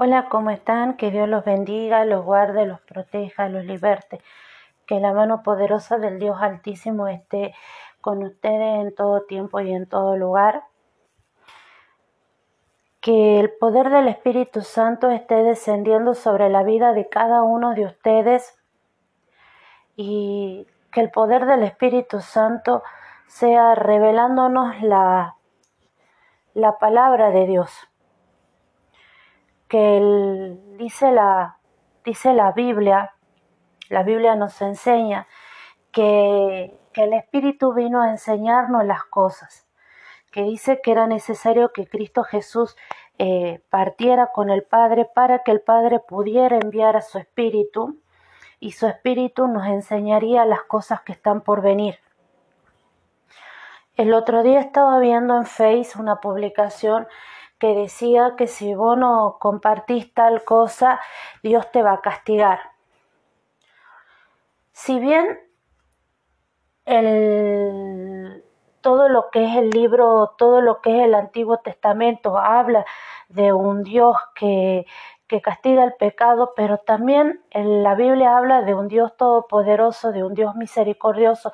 Hola, ¿cómo están? Que Dios los bendiga, los guarde, los proteja, los liberte. Que la mano poderosa del Dios Altísimo esté con ustedes en todo tiempo y en todo lugar. Que el poder del Espíritu Santo esté descendiendo sobre la vida de cada uno de ustedes y que el poder del Espíritu Santo sea revelándonos la, la palabra de Dios que dice, la, dice la Biblia, la Biblia nos enseña que, el Espíritu vino a enseñarnos las cosas, que dice que era necesario que Cristo Jesús eh, partiera con el Padre para que el Padre pudiera enviar a su Espíritu y su Espíritu nos enseñaría las cosas que están por venir. El otro día estaba viendo en Face una publicación que decía que si vos no compartís tal cosa, Dios te va a castigar. Si bien el, todo lo que es el libro, todo lo que es el Antiguo Testamento habla de un Dios que, que castiga el pecado, pero también en la Biblia habla de un Dios todopoderoso, de un Dios misericordioso,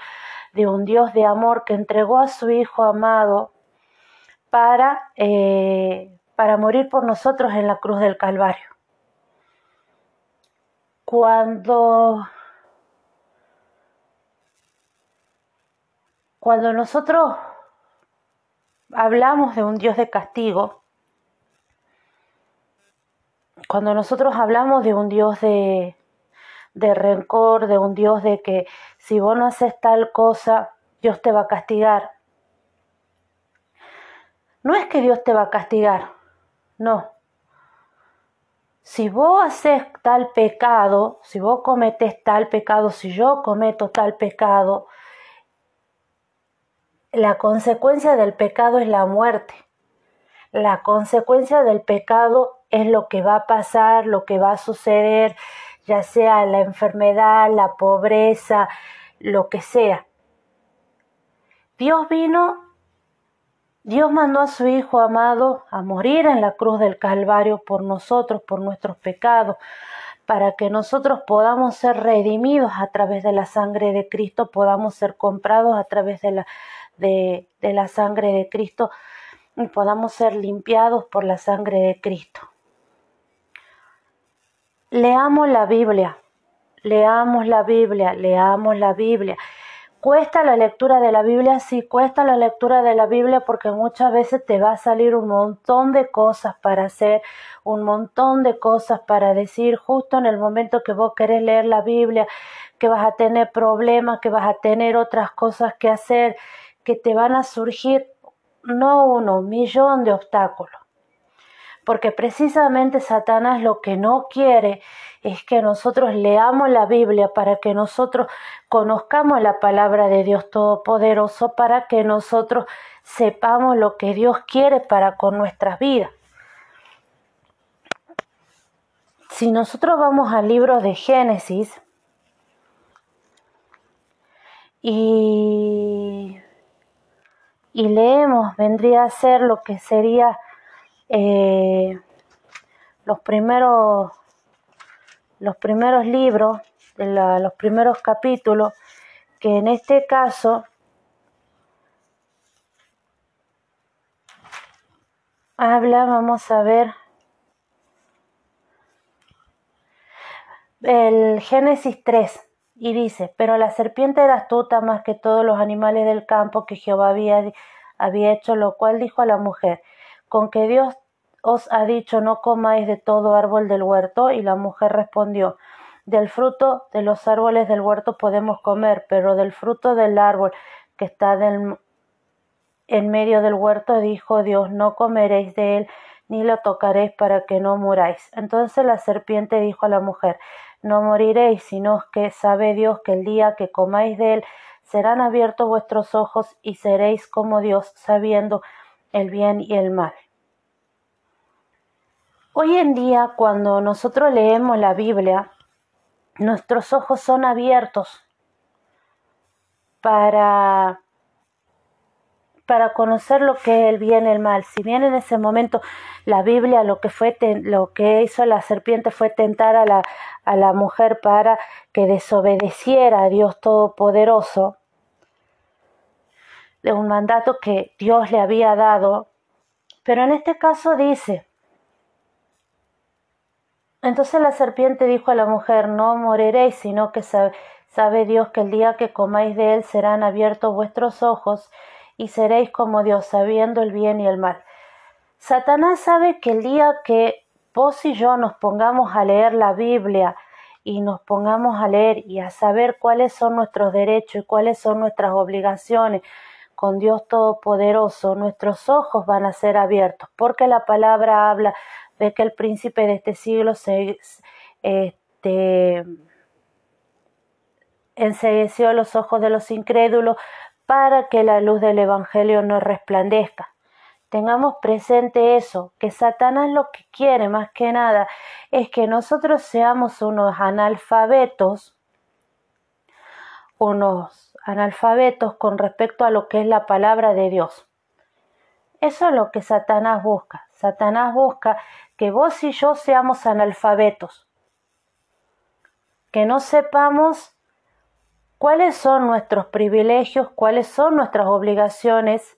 de un Dios de amor que entregó a su Hijo amado para, eh, para morir por nosotros en la cruz del Calvario. Cuando, cuando nosotros hablamos de un Dios de castigo, cuando nosotros hablamos de un Dios de, de rencor, de un Dios de que si vos no haces tal cosa, Dios te va a castigar, no es que Dios te va a castigar, no. Si vos haces tal pecado, si vos cometes tal pecado, si yo cometo tal pecado, la consecuencia del pecado es la muerte. La consecuencia del pecado es lo que va a pasar, lo que va a suceder, ya sea la enfermedad, la pobreza, lo que sea. Dios vino Dios mandó a su Hijo amado a morir en la cruz del Calvario por nosotros, por nuestros pecados, para que nosotros podamos ser redimidos a través de la sangre de Cristo, podamos ser comprados a través de la, de, la sangre de Cristo y podamos ser limpiados por la sangre de Cristo. Leamos la Biblia, leamos la Biblia, leamos la Biblia. Cuesta la lectura de la Biblia, sí, cuesta la lectura de la Biblia porque muchas veces te va a salir un montón de cosas para hacer, un montón de cosas para decir justo en el momento que vos querés leer la Biblia, que vas a tener problemas, que vas a tener otras cosas que hacer, que te van a surgir no uno, un millón de obstáculos porque precisamente Satanás lo que no quiere es que nosotros leamos la Biblia para que nosotros conozcamos la palabra de Dios Todopoderoso, para que nosotros sepamos lo que Dios quiere para con nuestras vidas. Si nosotros vamos al libro de Génesis y, y leemos, vendría a ser lo que sería eh, los primeros los primeros libros, de los primeros capítulos, que en este caso habla, vamos a ver, el Génesis 3, y dice, pero la serpiente era astuta más que todos los animales del campo que Jehová había, había hecho, lo cual dijo a la mujer, con que Dios os ha dicho no comáis de todo árbol del huerto? Y la mujer respondió, del fruto de los árboles del huerto podemos comer, pero del fruto del árbol que está en medio del huerto dijo Dios, no comeréis de él, ni lo tocaréis para que no muráis. Entonces la serpiente dijo a la mujer, no moriréis, sino que sabe Dios que el día que comáis de él serán abiertos vuestros ojos y seréis como Dios, sabiendo el bien y el mal. Hoy en día, cuando nosotros leemos la Biblia, nuestros ojos son abiertos para, para conocer lo que es el bien y el mal. Si bien en ese momento la Biblia lo que, fue lo que hizo la serpiente fue tentar a la, a la mujer para que desobedeciera a Dios Todopoderoso, de un mandato que Dios le había dado, pero en este caso dice, entonces la serpiente dijo a la mujer, no moriréis, sino que sabe, Dios que el día que comáis de él serán abiertos vuestros ojos y seréis como Dios, sabiendo el bien y el mal. Satanás sabe que el día que vos y yo nos pongamos a leer la Biblia y nos pongamos a leer y a saber cuáles son nuestros derechos y cuáles son nuestras obligaciones con Dios Todopoderoso, nuestros ojos van a ser abiertos, porque la palabra habla de que el príncipe de este siglo se este, los ojos de los incrédulos para que la luz del Evangelio no resplandezca. Tengamos presente eso, que Satanás lo que quiere más que nada es que nosotros seamos unos analfabetos, unos analfabetos con respecto a lo que es la palabra de Dios. Eso es lo que Satanás busca. Satanás busca que vos y yo seamos analfabetos, que no sepamos cuáles son nuestros privilegios, cuáles son nuestras obligaciones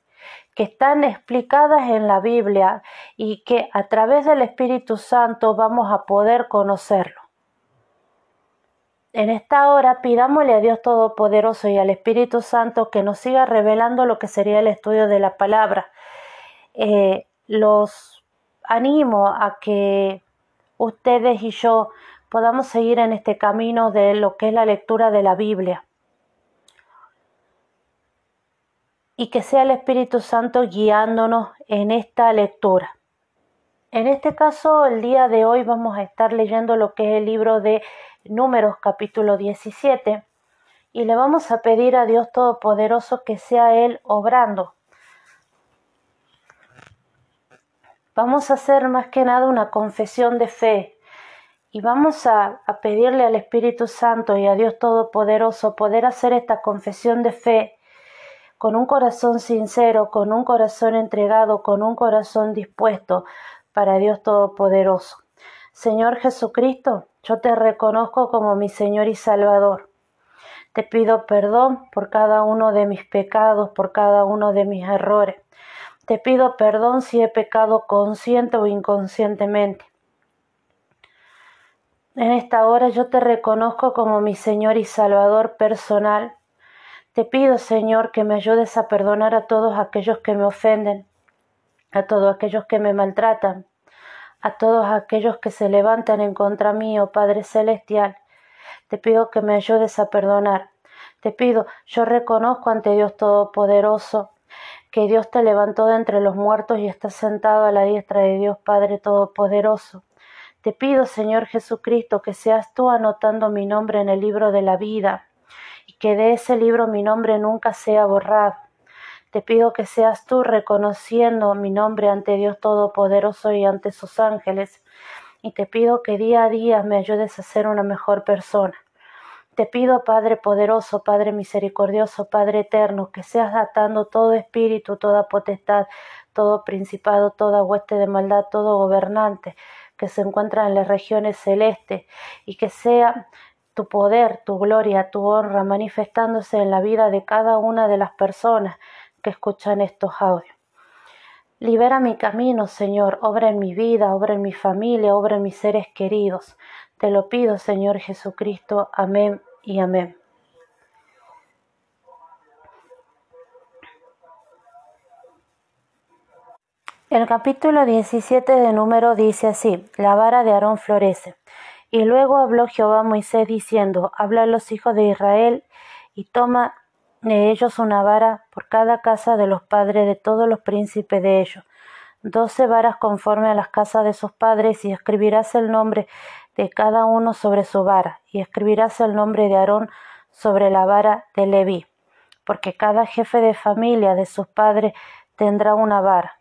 que están explicadas en la Biblia y que a través del Espíritu Santo vamos a poder conocerlo. En esta hora pidámosle a Dios Todopoderoso y al Espíritu Santo que nos siga revelando lo que sería el estudio de la palabra. Eh, los animo a que ustedes y yo podamos seguir en este camino de lo que es la lectura de la Biblia. Y que sea el Espíritu Santo guiándonos en esta lectura. En este caso, el día de hoy vamos a estar leyendo lo que es el libro de Números capítulo 17 y le vamos a pedir a Dios Todopoderoso que sea Él obrando Vamos a hacer más que nada una confesión de fe y vamos a, pedirle al Espíritu Santo y a Dios Todopoderoso poder hacer esta confesión de fe con un corazón sincero, con un corazón entregado, con un corazón dispuesto para Dios Todopoderoso. Señor Jesucristo, yo te reconozco como mi Señor y Salvador. Te pido perdón por cada uno de mis pecados, por cada uno de mis errores. Te pido perdón si he pecado consciente o inconscientemente. En esta hora yo te reconozco como mi Señor y Salvador personal. Te pido, Señor, que me ayudes a perdonar a todos aquellos que me ofenden, a todos aquellos que me maltratan, a todos aquellos que se levantan en contra mío, Padre Celestial. Te pido que me ayudes a perdonar. Te pido, yo reconozco ante Dios Todopoderoso que Dios te levantó de entre los muertos y estás sentado a la diestra de Dios Padre Todopoderoso. Te pido, Señor Jesucristo, que seas tú anotando mi nombre en el libro de la vida y que de ese libro mi nombre nunca sea borrado. Te pido que seas tú reconociendo mi nombre ante Dios Todopoderoso y ante sus ángeles. Y te pido que día a día me ayudes a ser una mejor persona. Te pido, Padre poderoso, Padre misericordioso, Padre eterno, que seas atando todo espíritu, toda potestad, todo principado, toda hueste de maldad, todo gobernante que se encuentra en las regiones celestes y que sea tu poder, tu gloria, tu honra manifestándose en la vida de cada una de las personas que escuchan estos audios. Libera mi camino, Señor, obra en mi vida, obra en mi familia, obra en mis seres queridos. Te lo pido, Señor Jesucristo. Amén y amén. El capítulo 17 de número dice así, la vara de Aarón florece. Y luego habló Jehová a Moisés diciendo, habla a los hijos de Israel y toma de ellos una vara por cada casa de los padres de todos los príncipes de ellos, doce varas conforme a las casas de sus padres, y escribirás el nombre de cada uno sobre su vara, y escribirás el nombre de Aarón sobre la vara de Leví, porque cada jefe de familia de sus padres tendrá una vara,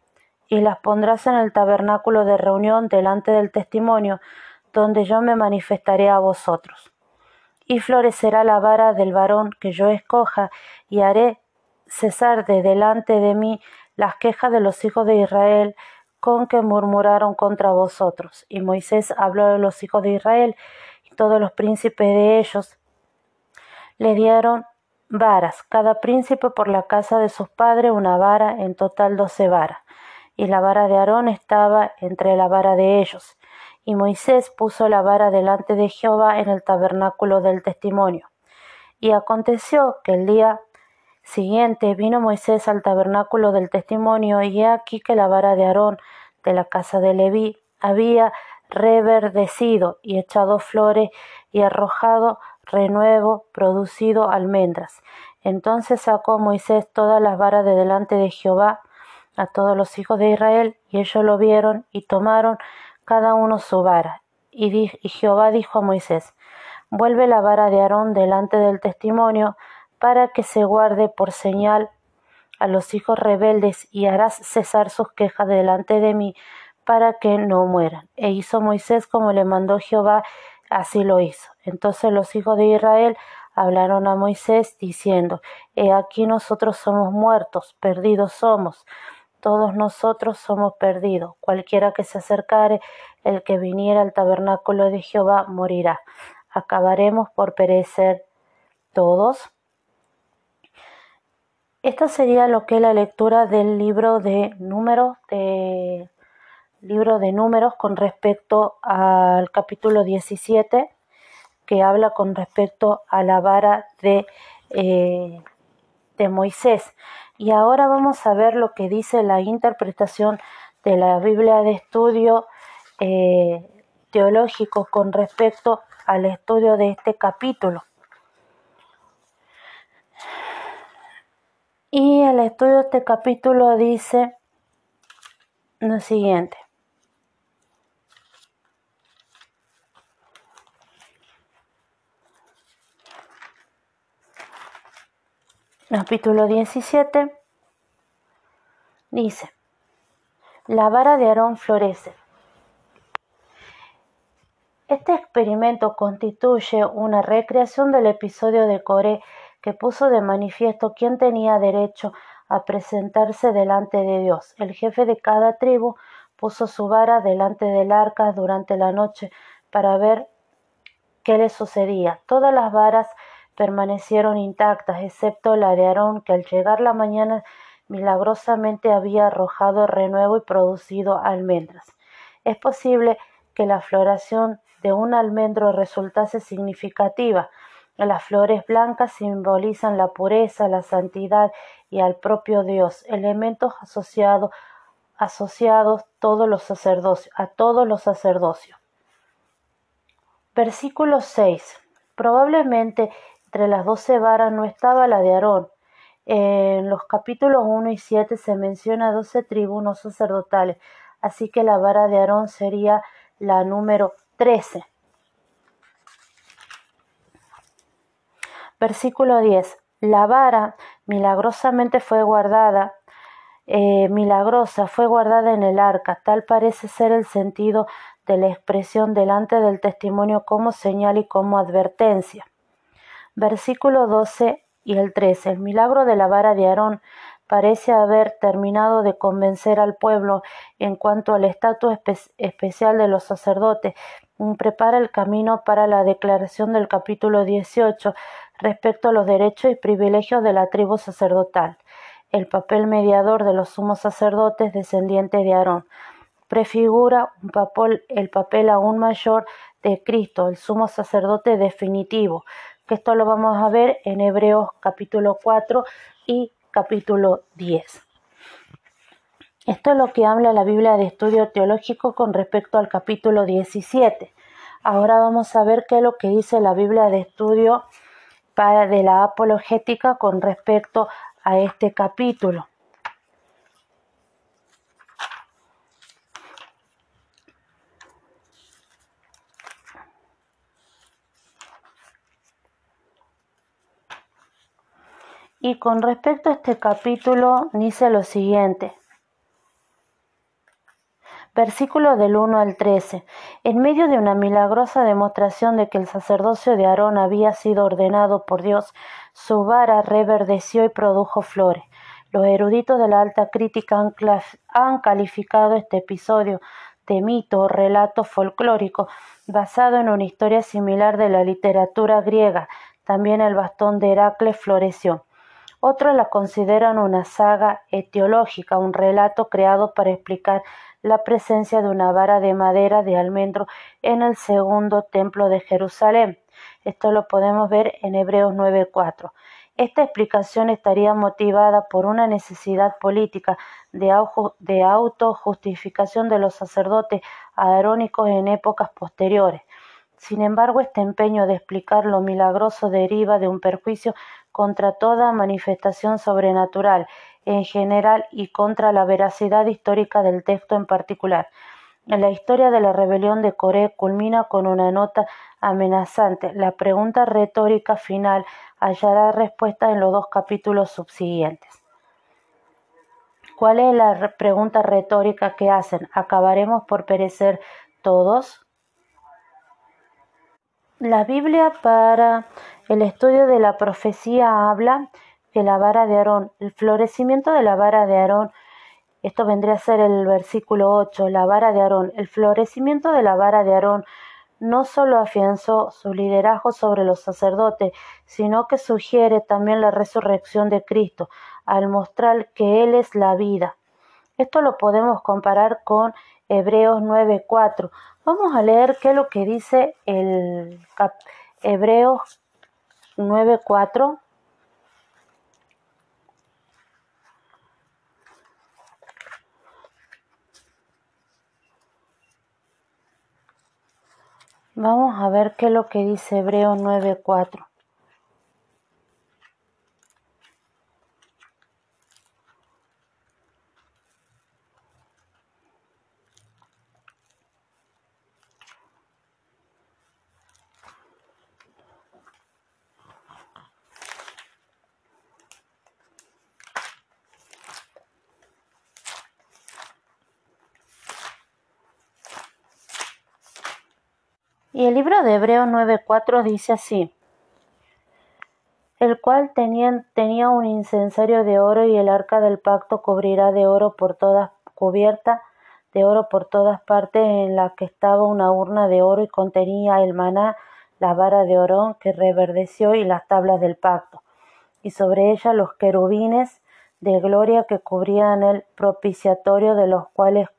y las pondrás en el tabernáculo de reunión delante del testimonio, donde yo me manifestaré a vosotros. Y florecerá la vara del varón que yo escoja, y haré cesar de delante de mí las quejas de los hijos de Israel con que murmuraron contra vosotros. Y Moisés habló de los hijos de Israel y todos los príncipes de ellos le dieron varas, cada príncipe por la casa de sus padres una vara, en total doce varas. Y la vara de Aarón estaba entre la vara de ellos. Y Moisés puso la vara delante de Jehová en el tabernáculo del testimonio. Y aconteció que el día siguiente vino Moisés al tabernáculo del testimonio, y he aquí que la vara de Aarón de la casa de Leví había reverdecido y echado flores y arrojado renuevo, producido almendras. Entonces sacó Moisés todas las varas de delante de Jehová a todos los hijos de Israel, y ellos lo vieron y tomaron cada uno su vara. Y, y Jehová dijo a Moisés, Vuelve la vara de Aarón delante del testimonio, para que se guarde por señal a los hijos rebeldes, y harás cesar sus quejas delante de mí, para que no mueran. E hizo Moisés como le mandó Jehová, así lo hizo. Entonces los hijos de Israel hablaron a Moisés, diciendo, He aquí nosotros somos muertos, perdidos somos, todos nosotros somos perdidos. Cualquiera que se acercare, el que viniera al tabernáculo de Jehová, morirá. Acabaremos por perecer todos. Esta sería lo que es la lectura del libro de números libro de números con respecto al capítulo 17 que habla con respecto a la vara de, eh, de Moisés. Y ahora vamos a ver lo que dice la interpretación de la Biblia de estudio eh, teológico con respecto al estudio de este capítulo. Y el estudio de este capítulo dice lo siguiente. capítulo 17 dice, la vara de Aarón florece. Este experimento constituye una recreación del episodio de Coré que puso de manifiesto quién tenía derecho a presentarse delante de Dios. El jefe de cada tribu puso su vara delante del arca durante la noche para ver qué le sucedía. Todas las varas permanecieron intactas, excepto la de Aarón, que al llegar la mañana milagrosamente había arrojado renuevo y producido almendras. Es posible que la floración de un almendro resultase significativa. Las flores blancas simbolizan la pureza, la santidad y al propio Dios, elementos asociados, asociados todos los sacerdocios, a todos los sacerdocios. Versículo 6. Probablemente entre las doce varas no estaba la de Aarón. En los capítulos 1 y 7 se menciona doce tribunos sacerdotales, así que la vara de Aarón sería la número 13. Versículo 10. La vara milagrosamente fue guardada, eh, milagrosa, fue guardada en el arca. Tal parece ser el sentido de la expresión delante del testimonio como señal y como advertencia versículo 12 y el 13. El milagro de la vara de Aarón parece haber terminado de convencer al pueblo en cuanto al estatus especial de los sacerdotes. Prepara el camino para la declaración del capítulo 18 respecto a los derechos y privilegios de la tribu sacerdotal. El papel mediador de los sumos sacerdotes descendientes de Aarón prefigura el papel aún mayor de Cristo, el sumo sacerdote definitivo, que esto lo vamos a ver en Hebreos capítulo 4 y capítulo 10. Esto es lo que habla la Biblia de estudio teológico con respecto al capítulo 17. Ahora vamos a ver qué es lo que dice la Biblia de estudio para de la apologética con respecto a este capítulo. Y con respecto a este capítulo dice lo siguiente. Versículo del 1 al 13. En medio de una milagrosa demostración de que el sacerdocio de Aarón había sido ordenado por Dios, su vara reverdeció y produjo flores. Los eruditos de la alta crítica han, han calificado este episodio de mito o relato folclórico basado en una historia similar de la literatura griega. También el bastón de Heracles floreció. Otros la consideran una saga etiológica, un relato creado para explicar la presencia de una vara de madera de almendro en el segundo templo de Jerusalén. Esto lo podemos ver en Hebreos 9:4. Esta explicación estaría motivada por una necesidad política de, autojustificación de los sacerdotes arónicos en épocas posteriores. Sin embargo, este empeño de explicar lo milagroso deriva de un perjuicio contra toda manifestación sobrenatural en general y contra la veracidad histórica del texto en particular. La historia de la rebelión de Coré culmina con una nota amenazante. La pregunta retórica final hallará respuesta en los dos capítulos subsiguientes. ¿Cuál es la pregunta retórica que hacen? ¿Acabaremos por perecer todos? La Biblia para el estudio de la profecía habla que la vara de Aarón, el florecimiento de la vara de Aarón, esto vendría a ser el versículo 8, la vara de Aarón, el florecimiento de la vara de Aarón no solo afianzó su liderazgo sobre los sacerdotes, sino que sugiere también la resurrección de Cristo, al mostrar que Él es la vida. Esto lo podemos comparar con Hebreos 9:4. Vamos a leer qué es lo que dice el Hebreos 9:4. Vamos a ver qué es lo que dice Hebreo 9:4. Y el libro de Hebreos 9:4 dice así, el cual tenía, tenía un incensario de oro y el arca del pacto cubrirá de oro por todas, cubierta de oro por todas partes, en la que estaba una urna de oro y contenía el maná, la vara de orón que reverdeció y las tablas del pacto, y sobre ella los querubines de gloria que cubrían el propiciatorio de los cuales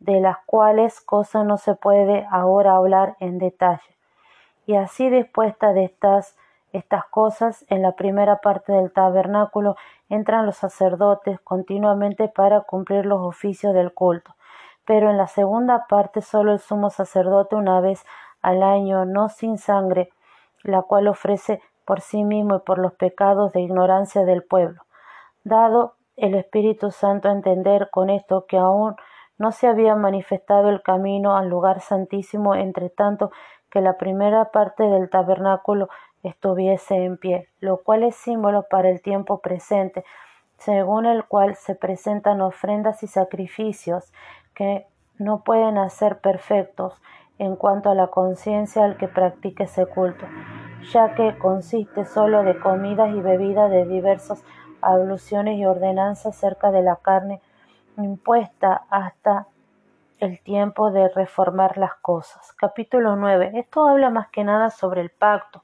de las cuales cosa no se puede ahora hablar en detalle. Y así dispuesta de estas, estas cosas, en la primera parte del tabernáculo entran los sacerdotes continuamente para cumplir los oficios del culto. Pero en la segunda parte solo el sumo sacerdote una vez al año, no sin sangre, la cual ofrece por sí mismo y por los pecados de ignorancia del pueblo. Dado el Espíritu Santo a entender con esto que aún no se había manifestado el camino al lugar santísimo entre tanto que la primera parte del tabernáculo estuviese en pie, lo cual es símbolo para el tiempo presente, según el cual se presentan ofrendas y sacrificios que no pueden hacer perfectos en cuanto a la conciencia al que practique ese culto, ya que consiste solo de comidas y bebidas de diversas abluciones y ordenanzas cerca de la carne impuesta hasta el tiempo de reformar las cosas. Capítulo 9. Esto habla más que nada sobre el pacto.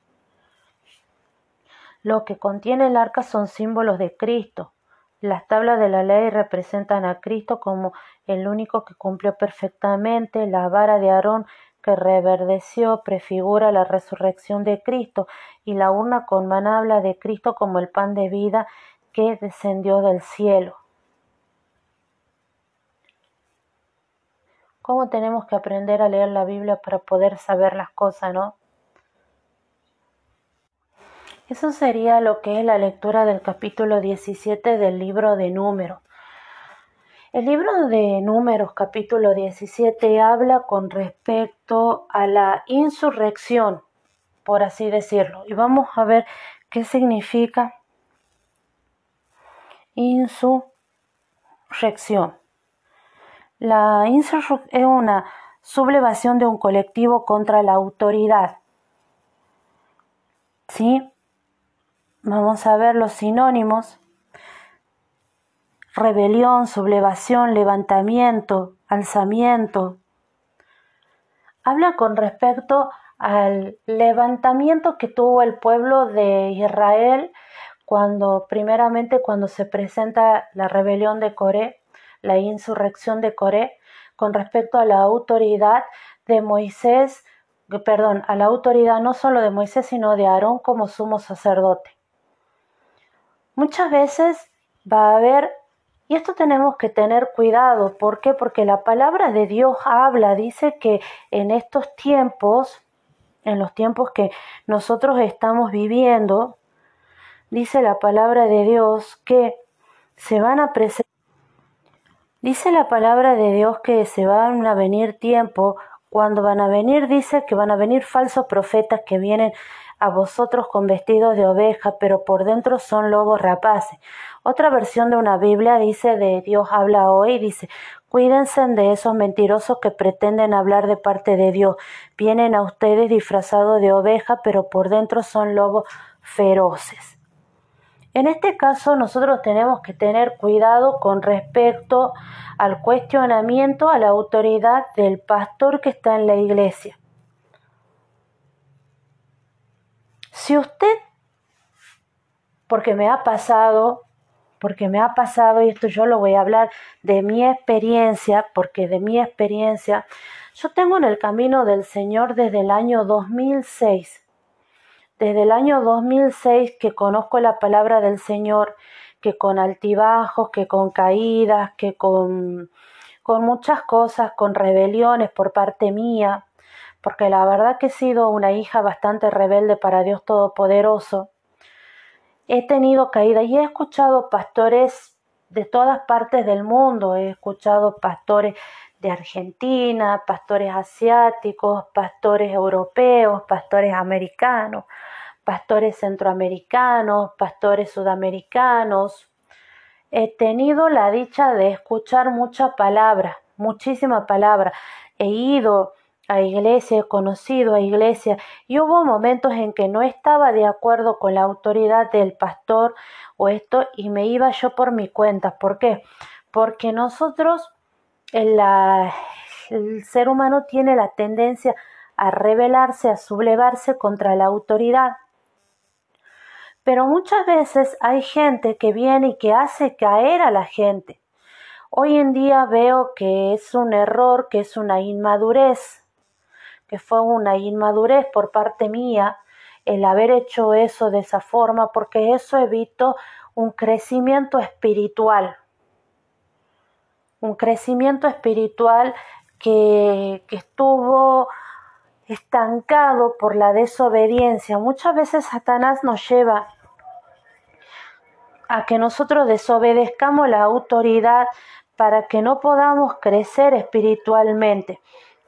Lo que contiene el arca son símbolos de Cristo. Las tablas de la ley representan a Cristo como el único que cumplió perfectamente. La vara de Aarón que reverdeció prefigura la resurrección de Cristo y la urna con maná habla de Cristo como el pan de vida que descendió del cielo. Cómo tenemos que aprender a leer la Biblia para poder saber las cosas, ¿no? Eso sería lo que es la lectura del capítulo 17 del libro de números. El libro de números capítulo 17 habla con respecto a la insurrección, por así decirlo. Y vamos a ver qué significa insurrección. La insurrección es una sublevación de un colectivo contra la autoridad. ¿Sí? Vamos a ver los sinónimos. Rebelión, sublevación, levantamiento, alzamiento. Habla con respecto al levantamiento que tuvo el pueblo de Israel cuando primeramente cuando se presenta la rebelión de Coré, la insurrección de Coré, con respecto a la autoridad de Moisés, perdón, a la autoridad no solo de Moisés, sino de Aarón como sumo sacerdote. Muchas veces va a haber, y esto tenemos que tener cuidado, ¿por qué? Porque la palabra de Dios habla, dice que en estos tiempos, en los tiempos que nosotros estamos viviendo, dice la palabra de Dios que se van a presentar. Dice la palabra de Dios que se van a venir tiempo, cuando van a venir dice que van a venir falsos profetas que vienen a vosotros con vestidos de oveja, pero por dentro son lobos rapaces. Otra versión de una Biblia dice de Dios habla hoy, dice, cuídense de esos mentirosos que pretenden hablar de parte de Dios. Vienen a ustedes disfrazados de oveja, pero por dentro son lobos feroces. En este caso nosotros tenemos que tener cuidado con respecto al cuestionamiento a la autoridad del pastor que está en la iglesia. Si usted, porque me ha pasado, porque me ha pasado, y esto yo lo voy a hablar de mi experiencia, porque de mi experiencia, yo tengo en el camino del Señor desde el año 2006 desde el año 2006 que conozco la palabra del Señor, que con altibajos, que con caídas, que con, con muchas cosas, con rebeliones por parte mía, porque la verdad que he sido una hija bastante rebelde para Dios Todopoderoso. He tenido caídas y he escuchado pastores de todas partes del mundo, he escuchado pastores de Argentina, pastores asiáticos, pastores europeos, pastores americanos, pastores centroamericanos, pastores sudamericanos. He tenido la dicha de escuchar mucha palabra, muchísima palabra. He ido a iglesia, he conocido a iglesia y hubo momentos en que no estaba de acuerdo con la autoridad del pastor o esto y me iba yo por mi cuenta. ¿Por qué? Porque nosotros el ser humano tiene la tendencia a rebelarse, a sublevarse contra la autoridad. Pero muchas veces hay gente que viene y que hace caer a la gente. Hoy en día veo que es un error, que es una inmadurez, que fue una inmadurez por parte mía el haber hecho eso de esa forma, porque eso evitó un crecimiento espiritual un crecimiento espiritual que, que estuvo estancado por la desobediencia. Muchas veces Satanás nos lleva a que nosotros desobedezcamos la autoridad para que no podamos crecer espiritualmente,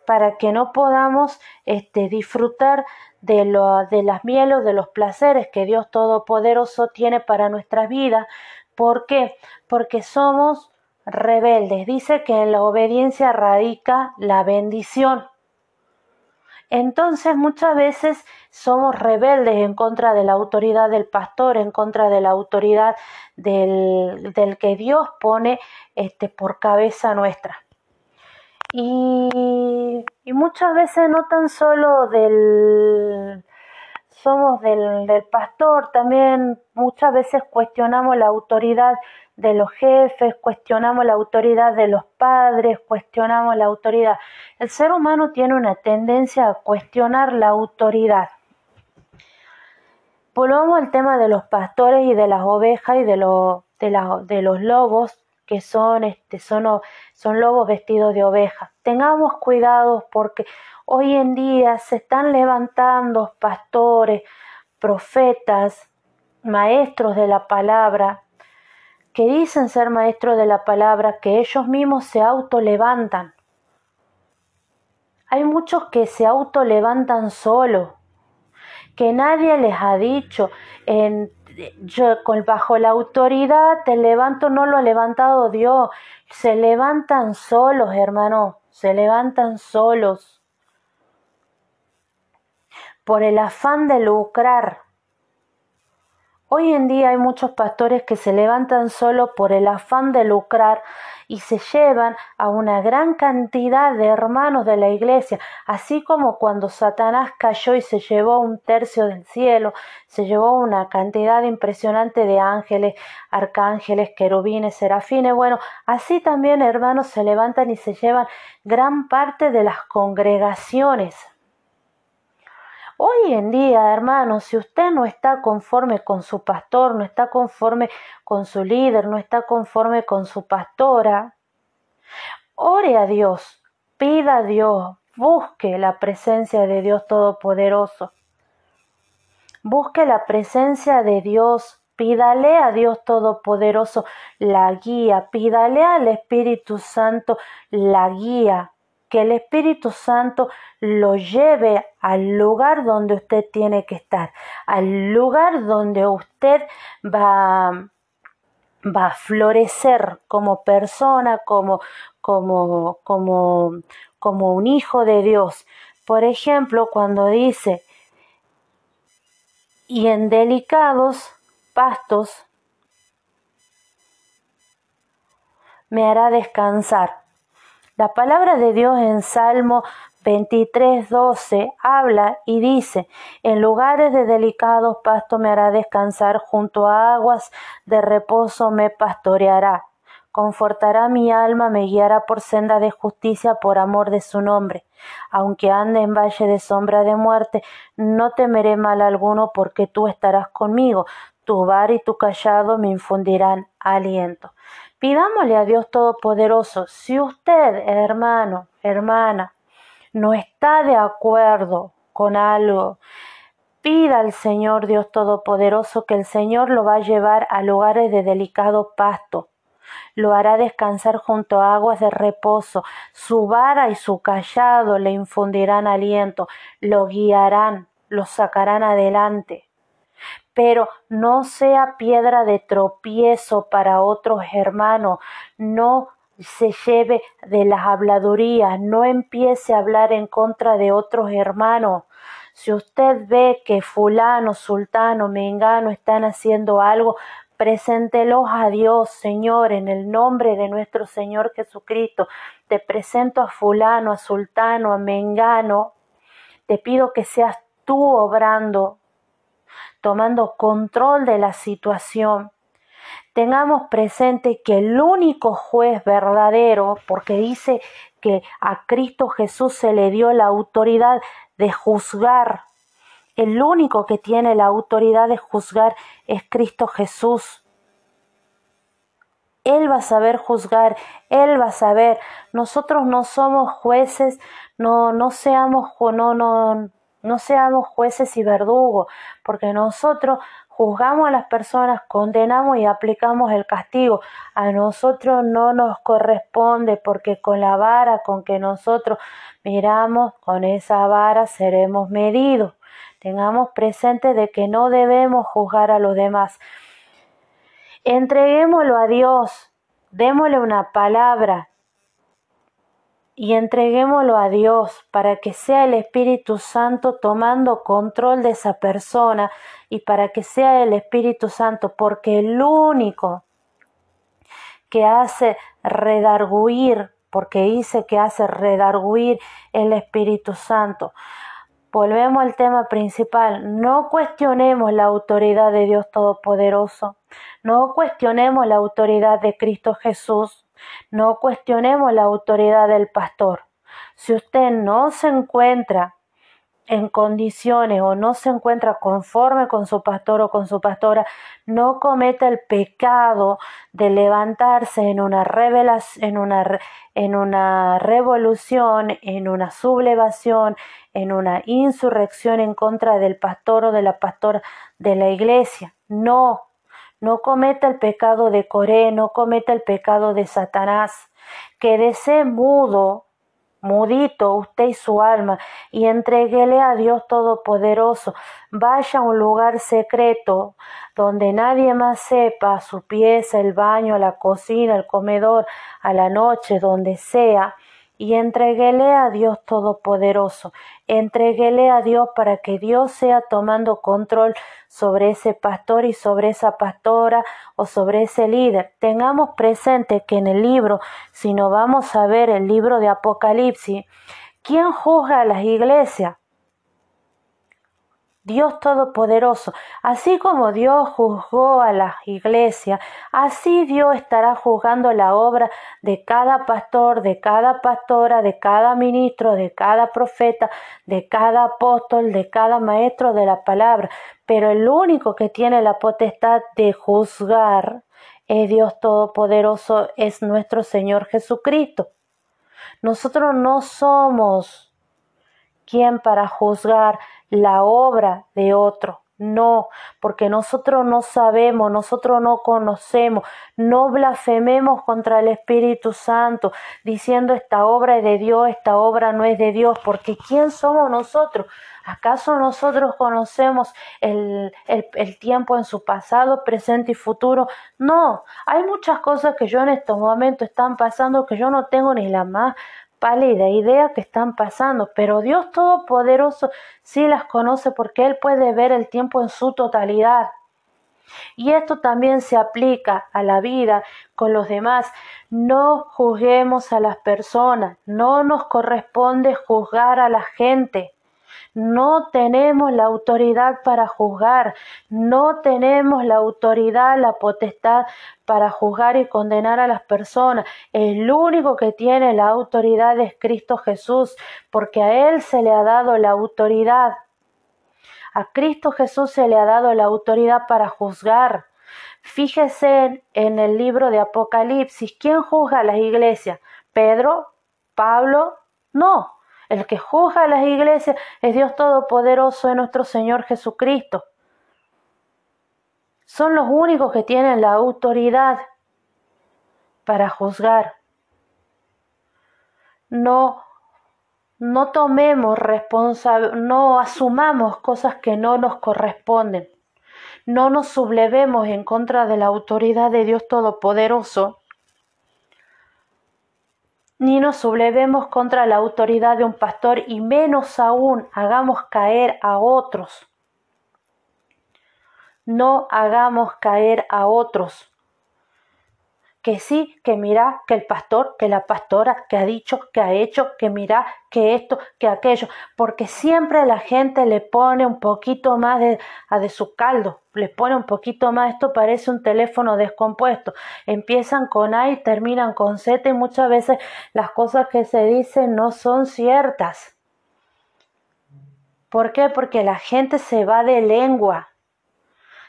para que no podamos este, disfrutar de, lo, de las mieles, de los placeres que Dios Todopoderoso tiene para nuestras vidas. ¿Por qué? Porque somos rebeldes. Dice que en la obediencia radica la bendición. Entonces muchas veces somos rebeldes en contra de la autoridad del pastor, en contra de la autoridad del, del que Dios pone este, por cabeza nuestra. Y, y, muchas veces no tan solo del somos del, del pastor, también muchas veces cuestionamos la autoridad de los jefes, cuestionamos la autoridad de los padres, cuestionamos la autoridad. El ser humano tiene una tendencia a cuestionar la autoridad. Volvamos al tema de los pastores y de las ovejas y de, de, de los lobos, que son, este, son, son lobos vestidos de ovejas. Tengamos cuidado porque hoy en día se están levantando pastores, profetas, maestros de la palabra, que dicen ser maestros de la palabra, que ellos mismos se autolevantan. Hay muchos que se autolevantan solo, que nadie les ha dicho. En, yo bajo la autoridad te levanto, no lo ha levantado Dios. Se levantan solos, hermano, se levantan solos por el afán de lucrar. Hoy en día hay muchos pastores que se levantan solo por el afán de lucrar y se llevan a una gran cantidad de hermanos de la iglesia, así como cuando Satanás cayó y se llevó un tercio del cielo, se llevó una cantidad impresionante de ángeles, arcángeles, querubines, serafines, bueno, así también hermanos se levantan y se llevan gran parte de las congregaciones. Hoy en día, hermanos, si usted no está conforme con su pastor, no está conforme con su líder, no está conforme con su pastora, ore a Dios, pida a Dios, busque la presencia de Dios Todopoderoso. Busque la presencia de Dios, pídale a Dios Todopoderoso la guía, pídale al Espíritu Santo la guía que el Espíritu Santo lo lleve al lugar donde usted tiene que estar, al lugar donde usted va, va a florecer como persona, como, como, como, como un hijo de Dios. Por ejemplo, cuando dice, y en delicados pastos me hará descansar. La palabra de Dios en Salmo 23, 12 habla y dice, en lugares de delicados pastos me hará descansar, junto a aguas de reposo me pastoreará. Confortará mi alma, me guiará por senda de justicia por amor de su nombre. Aunque ande en valle de sombra de muerte, no temeré mal alguno porque tú estarás conmigo. Tu bar y tu callado me infundirán aliento. Pidámosle a Dios Todopoderoso, si usted, hermano, hermana, no está de acuerdo con algo, pida al Señor Dios Todopoderoso que el Señor lo va a llevar a lugares de delicado pasto, lo hará descansar junto a aguas de reposo, su vara y su callado le infundirán aliento, lo guiarán, lo sacarán adelante pero no sea piedra de tropiezo para otros hermanos, no se lleve de las habladurías, no empiece a hablar en contra de otros hermanos. Si usted ve que fulano, sultano, mengano están haciendo algo, preséntelos a Dios, Señor, en el nombre de nuestro Señor Jesucristo. Te presento a fulano, a sultano, a mengano. Te pido que seas tú obrando tomando control de la situación. Tengamos presente que el único juez verdadero, porque dice que a Cristo Jesús se le dio la autoridad de juzgar, el único que tiene la autoridad de juzgar es Cristo Jesús. Él va a saber juzgar, Él va a saber. Nosotros no somos jueces, no, no seamos, no, no, no seamos jueces y verdugos, porque nosotros juzgamos a las personas, condenamos y aplicamos el castigo. A nosotros no nos corresponde porque con la vara con que nosotros miramos, con esa vara seremos medidos. Tengamos presente de que no debemos juzgar a los demás. Entreguémoslo a Dios, démosle una palabra, y entreguémoslo a Dios para que sea el Espíritu Santo tomando control de esa persona y para que sea el Espíritu Santo, porque el único que hace redarguir, porque dice que hace redarguir el Espíritu Santo. Volvemos al tema principal, no cuestionemos la autoridad de Dios Todopoderoso, no cuestionemos la autoridad de Cristo Jesús, no cuestionemos la autoridad del pastor. Si usted no se encuentra en condiciones o no se encuentra conforme con su pastor o con su pastora, no cometa el pecado de levantarse en una revelación, en una, en una revolución, en una sublevación, en una insurrección en contra del pastor o de la pastora de la iglesia. No, no cometa el pecado de Coré, no cometa el pecado de Satanás. Quédese mudo mudito usted y su alma, y entreguele a Dios Todopoderoso. Vaya a un lugar secreto donde nadie más sepa su pieza, el baño, la cocina, el comedor, a la noche, donde sea, y entreguele a Dios Todopoderoso. Entreguele a Dios para que Dios sea tomando control sobre ese pastor y sobre esa pastora o sobre ese líder. Tengamos presente que en el libro, si no vamos a ver el libro de Apocalipsis, ¿quién juzga a las iglesias? Dios Todopoderoso. Así como Dios juzgó a la iglesia, así Dios estará juzgando la obra de cada pastor, de cada pastora, de cada ministro, de cada profeta, de cada apóstol, de cada maestro de la palabra. Pero el único que tiene la potestad de juzgar es Dios Todopoderoso, es nuestro Señor Jesucristo. Nosotros no somos quien para juzgar la obra de otro. No, porque nosotros no sabemos, nosotros no conocemos, no blasfememos contra el Espíritu Santo, diciendo esta obra es de Dios, esta obra no es de Dios, porque ¿quién somos nosotros? ¿Acaso nosotros conocemos el, el, tiempo en su pasado, presente y futuro? No, hay muchas cosas que yo en estos momentos están pasando que yo no tengo ni la más pálida idea que están pasando, pero Dios Todopoderoso sí las conoce porque Él puede ver el tiempo en su totalidad. Y esto también se aplica a la vida con los demás. No juzguemos a las personas, no nos corresponde juzgar a la gente. No tenemos la autoridad para juzgar, no tenemos la autoridad, la potestad para juzgar y condenar a las personas. El único que tiene la autoridad es Cristo Jesús, porque a Él se le ha dado la autoridad. A Cristo Jesús se le ha dado la autoridad para juzgar. Fíjese en el libro de Apocalipsis, ¿quién juzga a las iglesias? ¿Pedro? ¿Pablo? No, el que juzga a las iglesias es Dios Todopoderoso, es nuestro Señor Jesucristo. Son los únicos que tienen la autoridad para juzgar. No, no tomemos responsabilidad, no asumamos cosas que no nos corresponden. No nos sublevemos en contra de la autoridad de Dios Todopoderoso ni nos sublevemos contra la autoridad de un pastor y menos aún hagamos caer a otros. No hagamos caer a otros que sí, que mira, que el pastor, que la pastora, que ha dicho, que ha hecho, que mira, que esto, que aquello, porque siempre la gente le pone un poquito más de, a de su caldo, le pone un poquito más, esto parece un teléfono descompuesto, empiezan con A y terminan con Z y muchas veces las cosas que se dicen no son ciertas. ¿Por qué? Porque la gente se va de lengua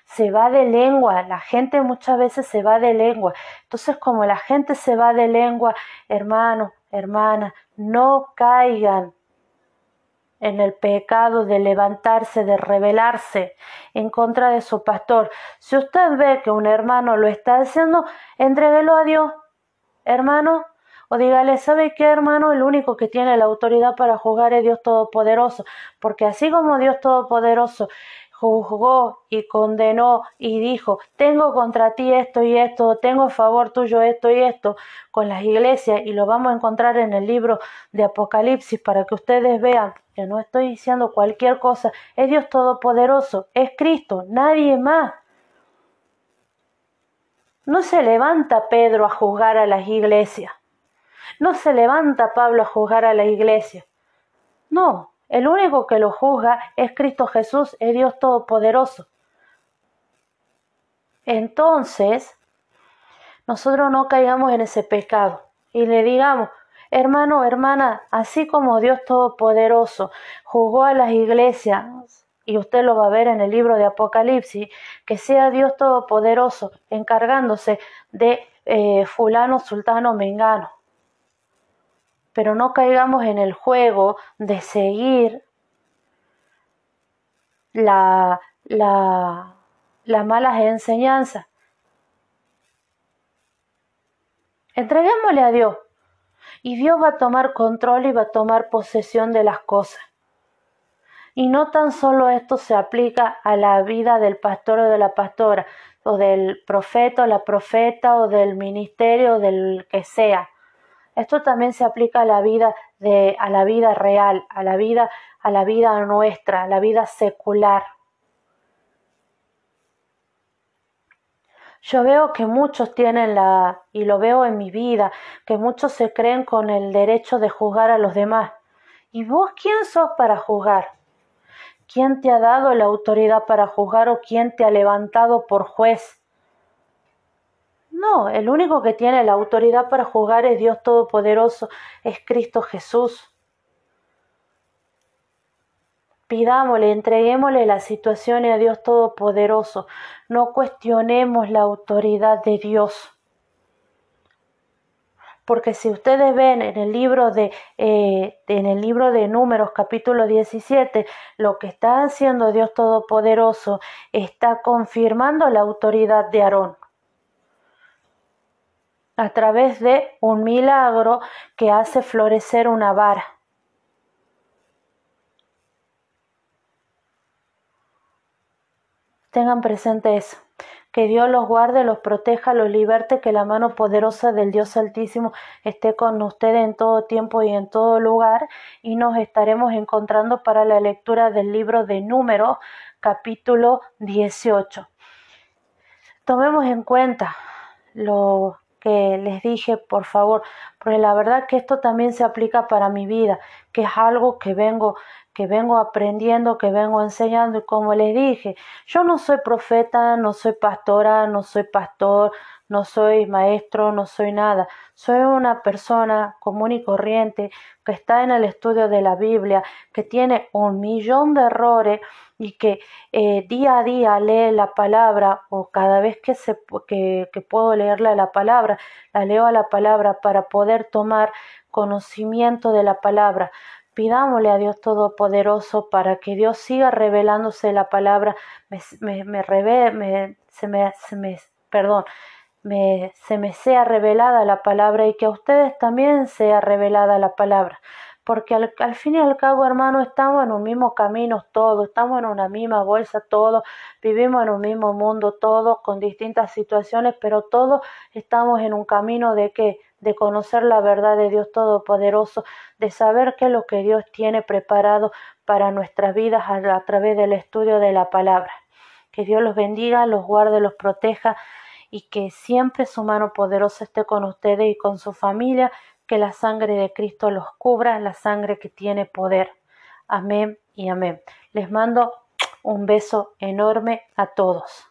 se va de lengua, la gente muchas veces se va de lengua. Entonces, como la gente se va de lengua, hermano, hermana, no caigan en el pecado de levantarse, de rebelarse en contra de su pastor. Si usted ve que un hermano lo está haciendo, entréguelo a Dios, hermano, o dígale, ¿sabe qué, hermano? El único que tiene la autoridad para jugar es Dios Todopoderoso, porque así como Dios Todopoderoso juzgó y condenó y dijo, tengo contra ti esto y esto, tengo favor tuyo esto y esto, con las iglesias, y lo vamos a encontrar en el libro de Apocalipsis para que ustedes vean que no estoy diciendo cualquier cosa, es Dios Todopoderoso, es Cristo, nadie más. No se levanta Pedro a juzgar a las iglesias. No se levanta Pablo a juzgar a la iglesia. No, el único que lo juzga es Cristo Jesús, es Dios Todopoderoso. Entonces, nosotros no caigamos en ese pecado y le digamos, hermano, hermana, así como Dios Todopoderoso juzgó a las iglesias, y usted lo va a ver en el libro de Apocalipsis, que sea Dios Todopoderoso encargándose de eh, fulano, sultano, mengano pero no caigamos en el juego de seguir la, la, las malas enseñanzas. Entreguémosle a Dios Y Dios va a tomar control y va a tomar posesión de las cosas. Y no tan solo esto se aplica a la vida del pastor o de la pastora, o del profeta o la profeta, o del ministerio, o del que sea. Esto también se aplica a la vida de, a la vida real, a la vida, a la vida nuestra, a la vida secular. Yo veo que muchos tienen la, y lo veo en mi vida, que muchos se creen con el derecho de juzgar a los demás. ¿Y vos quién sos para juzgar? ¿Quién te ha dado la autoridad para juzgar o quién te ha levantado por juez? No, el único que tiene la autoridad para juzgar es Dios Todopoderoso, es Cristo Jesús. Pidámosle, entreguémosle la situación a Dios Todopoderoso. No cuestionemos la autoridad de Dios. Porque si ustedes ven en el libro de, eh, en el libro de Números, capítulo 17, lo que está haciendo Dios Todopoderoso está confirmando la autoridad de Aarón a través de un milagro que hace florecer una vara. Tengan presente eso. Que Dios los guarde, los proteja, los liberte, que la mano poderosa del Dios Altísimo esté con ustedes en todo tiempo y en todo lugar. Y nos estaremos encontrando para la lectura del libro de Números, capítulo 18. Tomemos en cuenta lo que les dije, por favor, porque la verdad que esto también se aplica para mi vida, que es algo que vengo que vengo aprendiendo, que vengo enseñando y como les dije, yo no soy profeta, no soy pastora, no soy pastor, no soy maestro, no soy nada. Soy una persona común y corriente que está en el estudio de la Biblia, que tiene un millón de errores y que eh, día a día lee la palabra o cada vez que, se, que, que puedo leerla la palabra, la leo a la palabra para poder tomar conocimiento de la palabra. Pidámosle a Dios Todopoderoso para que Dios siga revelándose la palabra, me, me, me, se me, se me, perdón, me, se me sea revelada la palabra y que a ustedes también sea revelada la palabra. Porque al, al fin y al cabo, hermano, estamos en un mismo camino todos, estamos en una misma bolsa todos, vivimos en un mismo mundo todos, con distintas situaciones, pero todos estamos en un camino de que de conocer la verdad de Dios Todopoderoso, de saber qué es lo que Dios tiene preparado para nuestras vidas a, través del estudio de la palabra. Que Dios los bendiga, los guarde, los proteja y que siempre su mano poderosa esté con ustedes y con su familia, que la sangre de Cristo los cubra, la sangre que tiene poder. Amén y amén. Les mando un beso enorme a todos.